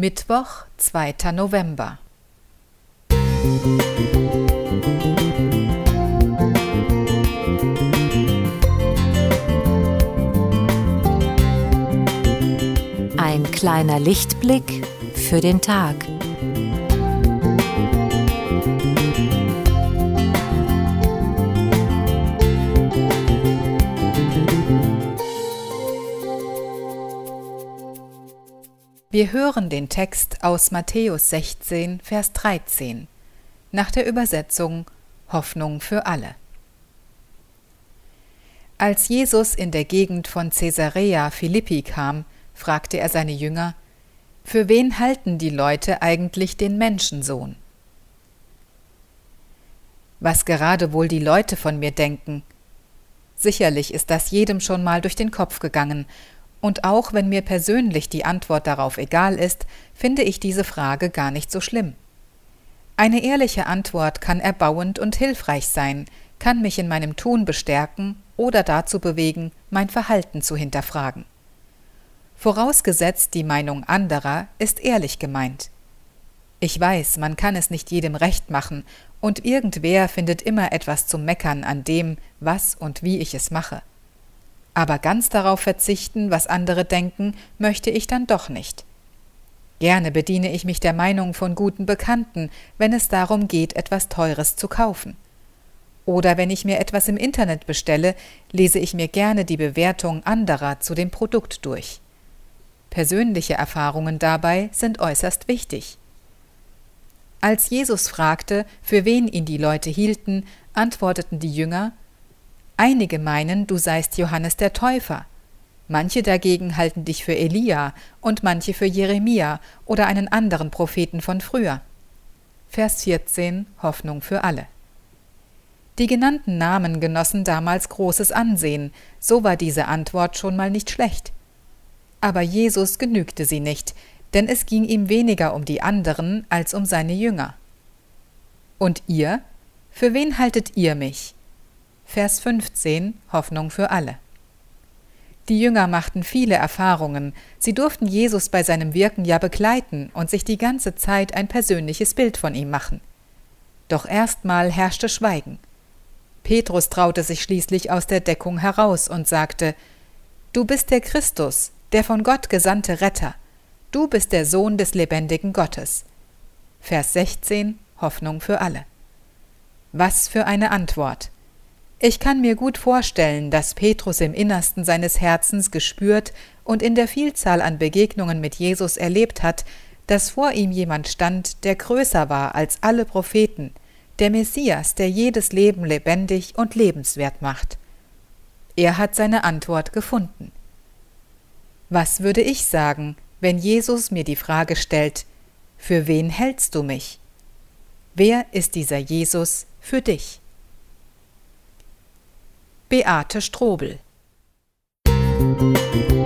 Mittwoch, 2. November. Ein kleiner Lichtblick für den Tag. Wir hören den Text aus Matthäus 16, Vers 13, nach der Übersetzung Hoffnung für alle. Als Jesus in der Gegend von Caesarea Philippi kam, fragte er seine Jünger, Für wen halten die Leute eigentlich den Menschensohn? Was gerade wohl die Leute von mir denken? Sicherlich ist das jedem schon mal durch den Kopf gegangen, und auch wenn mir persönlich die Antwort darauf egal ist, finde ich diese Frage gar nicht so schlimm. Eine ehrliche Antwort kann erbauend und hilfreich sein, kann mich in meinem Tun bestärken oder dazu bewegen, mein Verhalten zu hinterfragen. Vorausgesetzt die Meinung anderer ist ehrlich gemeint. Ich weiß, man kann es nicht jedem recht machen, und irgendwer findet immer etwas zum Meckern an dem, was und wie ich es mache. Aber ganz darauf verzichten, was andere denken, möchte ich dann doch nicht. Gerne bediene ich mich der Meinung von guten Bekannten, wenn es darum geht, etwas Teures zu kaufen. Oder wenn ich mir etwas im Internet bestelle, lese ich mir gerne die Bewertung anderer zu dem Produkt durch. Persönliche Erfahrungen dabei sind äußerst wichtig. Als Jesus fragte, für wen ihn die Leute hielten, antworteten die Jünger Einige meinen, du seist Johannes der Täufer. Manche dagegen halten dich für Elia und manche für Jeremia oder einen anderen Propheten von früher. Vers 14 Hoffnung für alle. Die genannten Namen genossen damals großes Ansehen, so war diese Antwort schon mal nicht schlecht. Aber Jesus genügte sie nicht, denn es ging ihm weniger um die anderen als um seine Jünger. Und ihr? Für wen haltet ihr mich? Vers 15 Hoffnung für alle. Die Jünger machten viele Erfahrungen, sie durften Jesus bei seinem Wirken ja begleiten und sich die ganze Zeit ein persönliches Bild von ihm machen. Doch erstmal herrschte Schweigen. Petrus traute sich schließlich aus der Deckung heraus und sagte Du bist der Christus, der von Gott gesandte Retter, du bist der Sohn des lebendigen Gottes. Vers 16 Hoffnung für alle. Was für eine Antwort. Ich kann mir gut vorstellen, dass Petrus im Innersten seines Herzens gespürt und in der Vielzahl an Begegnungen mit Jesus erlebt hat, dass vor ihm jemand stand, der größer war als alle Propheten, der Messias, der jedes Leben lebendig und lebenswert macht. Er hat seine Antwort gefunden. Was würde ich sagen, wenn Jesus mir die Frage stellt, für wen hältst du mich? Wer ist dieser Jesus für dich? Beate Strobel. Musik